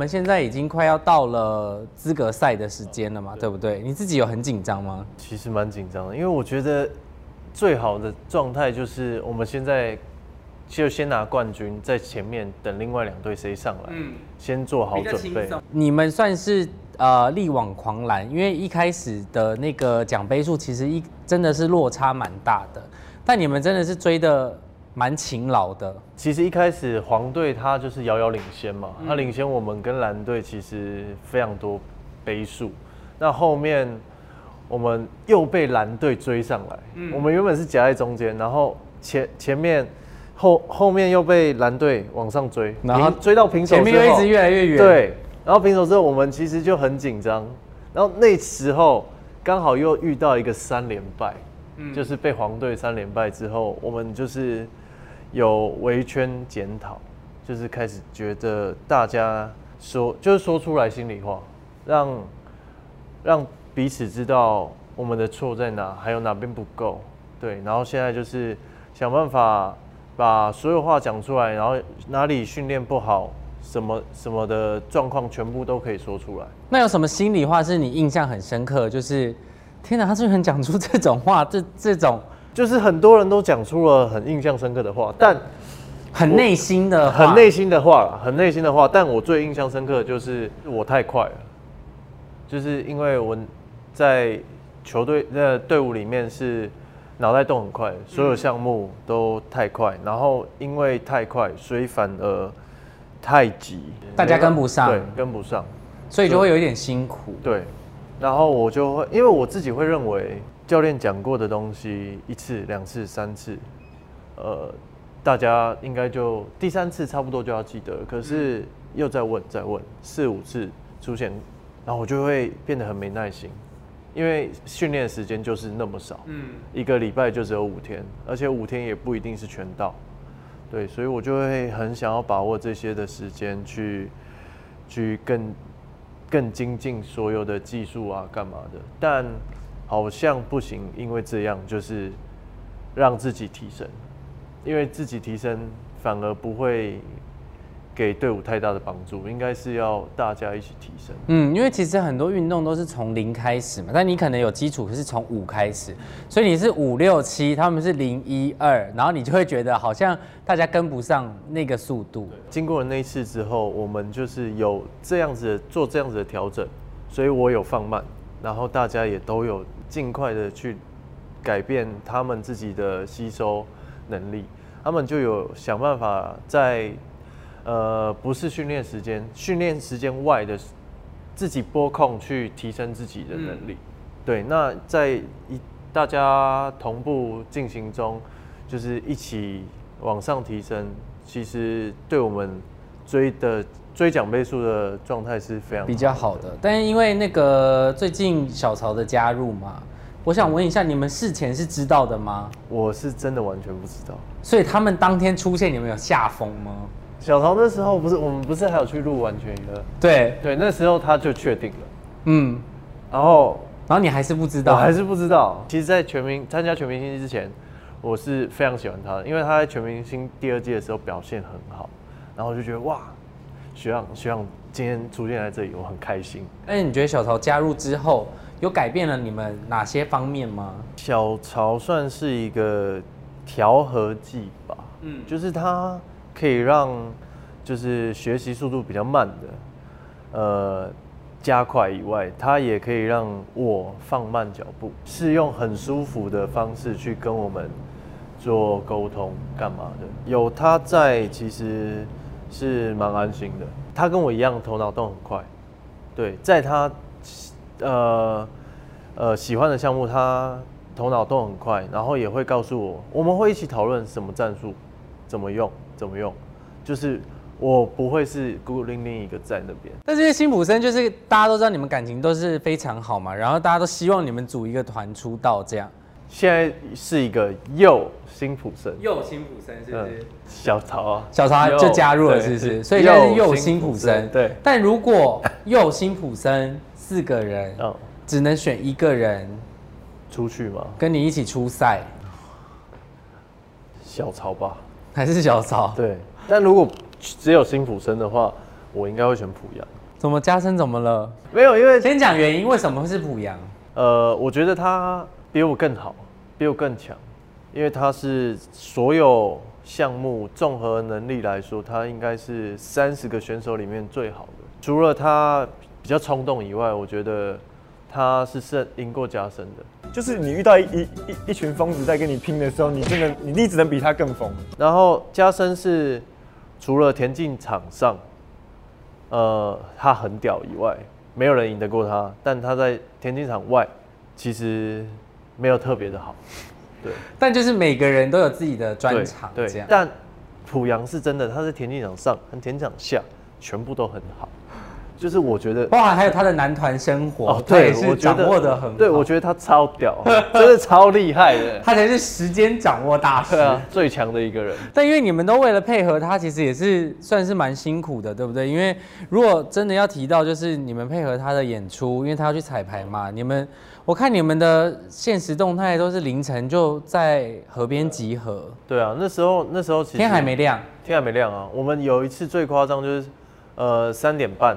们现在已经快要到了资格赛的时间了嘛，对不对？你自己有很紧张吗？其实蛮紧张的，因为我觉得最好的状态就是我们现在就先拿冠军，在前面等另外两队谁上来，嗯先做好准备。你们算是呃力挽狂澜，因为一开始的那个奖杯数其实一真的是落差蛮大的，但你们真的是追的蛮勤劳的。其实一开始黄队他就是遥遥领先嘛，嗯他领先我们跟蓝队其实非常多杯数。那后面我们又被蓝队追上来，嗯我们原本是夹在中间，然后前前面后后面又被蓝队往上追，然后追到平手前面又一直越来越远。，对，然后平手之后我们其实就很紧张，然后那时候刚好又遇到一个三连败，嗯就是被黄队三连败之后，我们就是有围圈检讨，就是开始觉得大家说就是说出来心里话，让让彼此知道我们的错在哪，还有哪边不够，对，然后现在就是想办法把所有话讲出来，然后哪里训练不好，什么什么的状况全部都可以说出来。那有什么心里话是你印象很深刻？就是天哪，他居然讲出这种话，这这种就是很多人都讲出了很印象深刻的话，但很内心的，很内心的话啦，很内心的话。但我最印象深刻的就是我太快了，就是因为我在球队的队伍里面是脑袋动很快，所有项目都太快，然后因为太快，所以反而太急，大家跟不上对，跟不上。所以就会有一点辛苦。对，然后我就会，因为我自己会认为教练讲过的东西一次、两次、三次，呃，大家应该就第三次差不多就要记得，可是又再问、再问，四五次出现，然后我就会变得很没耐心，因为训练时间就是那么少，嗯，一个礼拜就只有五天，而且五天也不一定是全到，对，所以我就会很想要把握这些的时间去去更更精进所有的技术啊，干嘛的？但好像不行，因为这样就是让自己提升，因为自己提升反而不会给队伍太大的帮助，应该是要大家一起提升。嗯，因为其实很多运动都是从零开始嘛，但你可能有基础，可是从五开始，所以你是五六七，他们是零一二，然后你就会觉得好像大家跟不上那个速度。经过了那一次之后，我们就是有这样子的做这样子的调整，所以我有放慢，然后大家也都有尽快的去改变他们自己的吸收能力，他们就有想办法在呃不是训练时间，训练时间外的自己拨控去提升自己的能力。对，那在一大家同步进行中，就是一起往上提升，其实对我们追的追奖倍数的状态是非常比较好的，但是因为那个最近小曹的加入嘛，我想问一下，你们事前是知道的吗？我是真的完全不知道。所以他们当天出现，你们有下风吗？小曹那时候不是我们不是还有去录完全娱乐？对，对，那时候他就确定了，嗯，然后然后你还是不知道，我还是不知道。其实，在全民参加全明星之前，我是非常喜欢他的，因为他在全明星第二季的时候表现很好，然后我就觉得哇，学长学长今天出现在这里，我很开心。哎你觉得小曹加入之后，有改变了你们哪些方面吗？小曹算是一个调和剂吧，嗯就是他可以让就是学习速度比较慢的，呃，加快以外，它也可以让我放慢脚步，是用很舒服的方式去跟我们做沟通，干嘛的？有他在，其实是蛮安心的。他跟我一样，头脑动很快，对，在他呃呃喜欢的项目，他头脑动很快，然后也会告诉我，我们会一起讨论什么战术，怎么用，怎么用，就是我不会是孤零零一个在那边。但这些辛普森就是大家都知道你们感情都是非常好嘛，然后大家都希望你们组一个团出道这样。现在是一个又辛普森，又辛普森是嗯，小曹啊，小曹就加入了，是不是？所以现在是又又辛普森。对，但如果又辛普森四个人嗯，只能选一个人出去吗，跟你一起出赛，小曹吧，还是小曹？对。但如果只有辛普森的话，我应该会选濮阳。怎么加深怎么了？没有，因为先讲原因，为什么会是濮阳？呃，我觉得他比我更好，比我更强，因为他是所有项目综合能力来说，他应该是三十个选手里面最好的。除了他比较冲动以外，我觉得他是胜赢过加深的。就是你遇到一一一一群疯子在跟你拼的时候，你真的你一直能比他更疯。然后加深是除了田径场上，呃，他很屌以外，没有人赢得过他。但他在田径场外，其实没有特别的好。对，但就是每个人都有自己的专长，对这样。但濮阳是真的，他在田径场上和田径场下全部都很好。就是我觉得包含还有他的男团生活，哦，对，是掌我觉得握的很好。对，我觉得他超屌，真的超厉害的。他才是时间掌握大师。啊，最强的一个人。但因为你们都为了配合他，其实也是算是蛮辛苦的，对不对？因为如果真的要提到，就是你们配合他的演出，因为他要去彩排嘛，你们我看你们的现实动态都是凌晨就在河边集合，对啊，那时候那时候其实天还没亮。天还没亮啊。我们有一次最夸张就是，呃，三点半，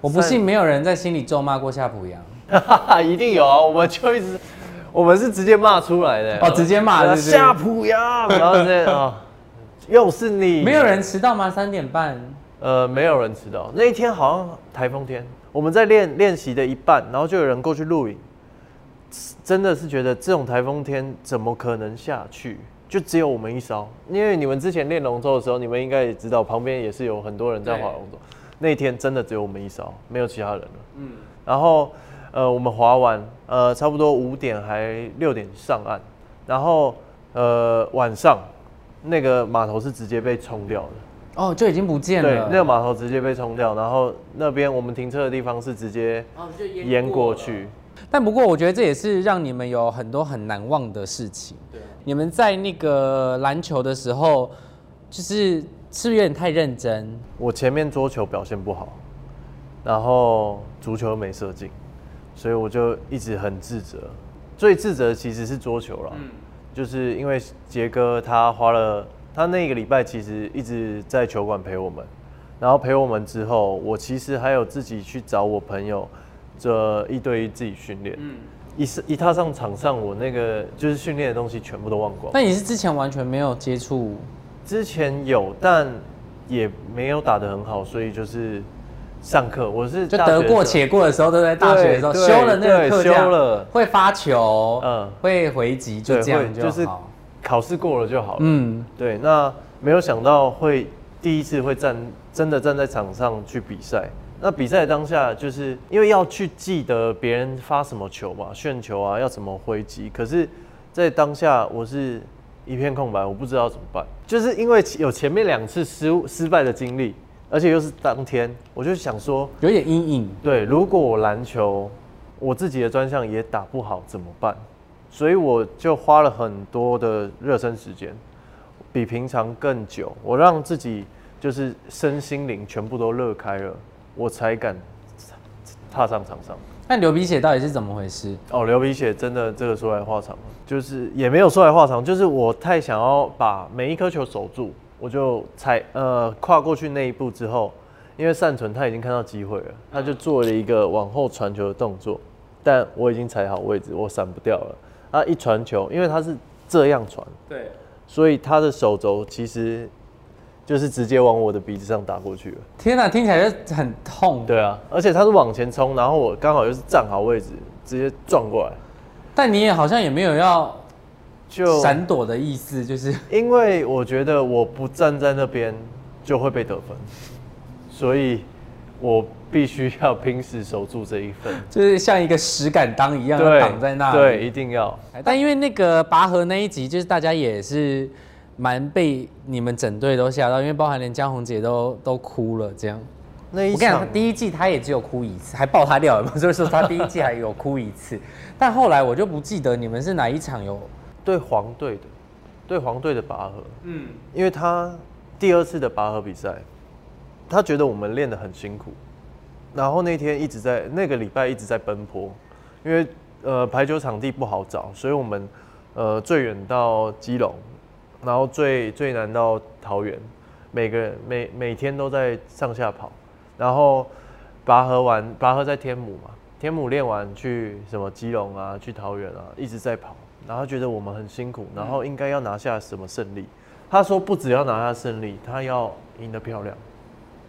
我不信没有人在心里咒骂过夏普阳。一定有啊！我们就一直，我们是直接骂出来的哦直接骂对啊是夏普阳，然后直接啊，又是你，没有人迟到吗？三点半。呃，没有人迟到。那一天好像台风天，我们在练练习的一半，然后就有人过去录影，真的是觉得这种台风天怎么可能下去？就只有我们一艘，因为你们之前练龙舟的时候，你们应该也知道，旁边也是有很多人在划龙舟。那天真的只有我们一艘，没有其他人了。嗯，然后呃，我们划完，呃，差不多五点还六点上岸，然后呃晚上那个码头是直接被冲掉的。哦，就已经不见对，了。那个码头直接被冲掉，然后那边我们停车的地方是直接哦淹淹过去。但不过，我觉得这也是让你们有很多很难忘的事情。对，你们在那个篮球的时候，就是是不是有点太认真？我前面桌球表现不好，然后足球没射进，所以我就一直很自责。最自责其实是桌球啦，就是因为杰哥他花了他那个礼拜其实一直在球馆陪我们，然后陪我们之后，我其实还有自己去找我朋友这一对一自己训练。一是一踏上场上，我那个就是训练的东西全部都忘光。那你是之前完全没有接触？之前有，但也没有打得很好，所以就是上课，我是就得过且过的时候，都在大学的时候修了那个课，修了会发球，嗯嗯，会回击，就对这样会就是就好。考试过了就好了。嗯，对，那没有想到会第一次会站真的站在场上去比赛。那比赛当下，就是因为要去记得别人发什么球嘛，旋球啊，要怎么挥击。可是，在当下我是一片空白，我不知道怎么办。就是因为有前面两次失失败的经历，而且又是当天，我就想说，有点阴影。对，如果我篮球我自己的专项也打不好怎么办？所以我就花了很多的热身时间，比平常更久。我让自己就是身心灵全部都热开了，我才敢踏上场上。那流鼻血到底是怎么回事？哦，流鼻血真的这个说来话长，就是也没有说来话长，就是我太想要把每一颗球守住，我就踩呃跨过去那一步之后，因为善存他已经看到机会了，他就做了一个往后传球的动作，但我已经踩好位置，我闪不掉了。他一传球，因为他是这样传，对，所以他的手肘其实就是直接往我的鼻子上打过去了。天哪，听起来就很痛。对啊，而且他是往前冲，然后我刚好又是站好位置，直接撞过来，但你也好像也没有要就闪躲的意思，就是因为我觉得我不站在那边就会被得分，所以我必须要拼死守住这一份。就是像一个石敢当一样要挡在那里。对，一定要。但因为那个拔河那一集，就是大家也是蛮被你们整队都吓到，因为包含连江宏姐都都哭了这样。那一我跟你讲，第一季他也只有哭一次，还爆他料嘛，所以说他第一季还有哭一次。但后来我就不记得你们是哪一场有，对黄队的，对黄队的拔河，嗯，因为他第二次的拔河比赛，他觉得我们练得很辛苦，然后那天一直在那个礼拜一直在奔波，因为呃排球场地不好找，所以我们呃最远到基隆，然后最最难到桃园，每个人每每天都在上下跑，然后拔河完，拔河在天母嘛，天母练完去什么基隆啊，去桃园啊，一直在跑，然后觉得我们很辛苦，然后应该要拿下什么胜利。他说不只要拿下胜利，他要赢得漂亮。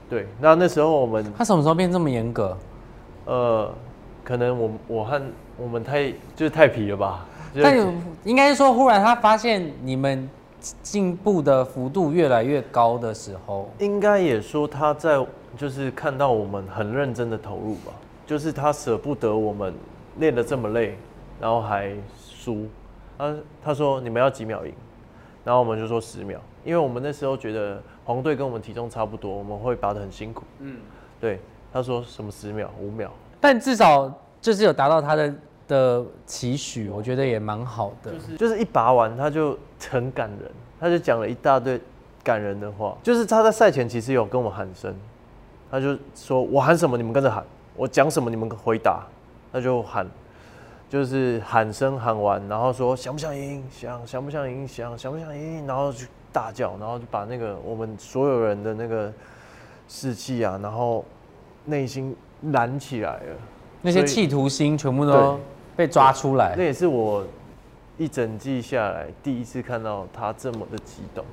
对，那那时候我们他什么时候变这么严格？呃，可能我我和我们太就是太皮了吧。但应该是说，忽然他发现你们进步的幅度越来越高的时候，应该也说他在就是看到我们很认真的投入吧，就是他舍不得我们练得这么累，然后还输。他他说你们要几秒赢，然后我们就说十秒，因为我们那时候觉得黄队跟我们体重差不多，我们会拔得很辛苦。嗯，对，他说什么十秒、五秒，但至少就是有达到他的的期许，我觉得也蛮好的。就是一拔完他就很感人，他就讲了一大堆感人的话。就是他在赛前其实有跟我喊声，他就说我喊什么你们跟着喊，我讲什么你们回答，他就喊，就是喊声喊完，然后说想不想赢，想想不想赢，想想不想赢，然后就大叫，然后就把那个我们所有人的那个士气啊，然后内心燃起来了。那些企图心全部都对被抓出来那。也是我一整季下来第一次看到他这么的激动。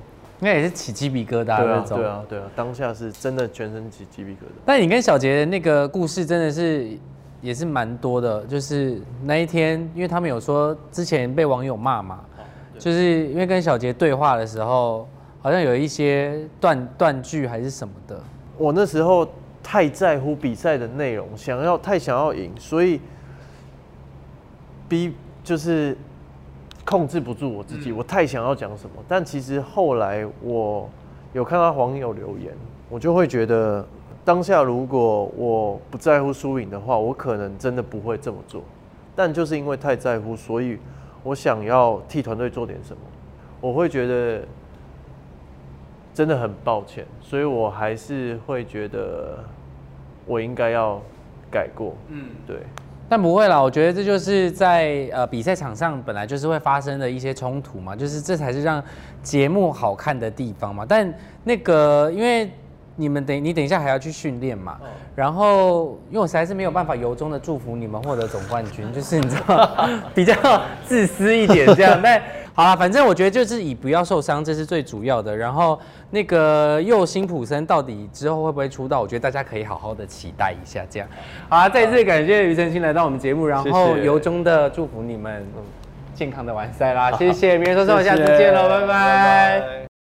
应该也是起鸡皮疙瘩对啊，那种。对啊，对啊，当下是真的全身起鸡皮疙瘩。但你跟小杰的那个故事真的是也是蛮多的，就是那一天，因为他们有说之前被网友骂嘛，就是因为跟小杰对话的时候，好像有一些断断句还是什么的。我那时候太在乎比赛的内容，想要太想要赢，所以逼就是控制不住我自己，我太想要讲什么。但其实后来我有看到网友留言，我就会觉得，当下如果我不在乎输赢的话，我可能真的不会这么做。但就是因为太在乎，所以我想要替团队做点什么。我会觉得真的很抱歉，所以我还是会觉得我应该要改过。嗯，对。但不会啦，我觉得这就是在呃比赛场上本来就是会发生的一些冲突嘛，就是这才是让节目好看的地方嘛。但那个因为你们等你等一下还要去训练嘛，然后因为我实在是没有办法由衷的祝福你们获得总冠军，就是你知道 比较自私一点这样。但好了，反正我觉得就是以不要受伤，这是最主要的。然后那个右辛普森到底之后会不会出道，我觉得大家可以好好的期待一下。这样，好啦，再次感谢庾澄庆来到我们节目，然后由衷的祝福你们健康的完赛啦，谢谢，明天说说，下次见喽，拜拜。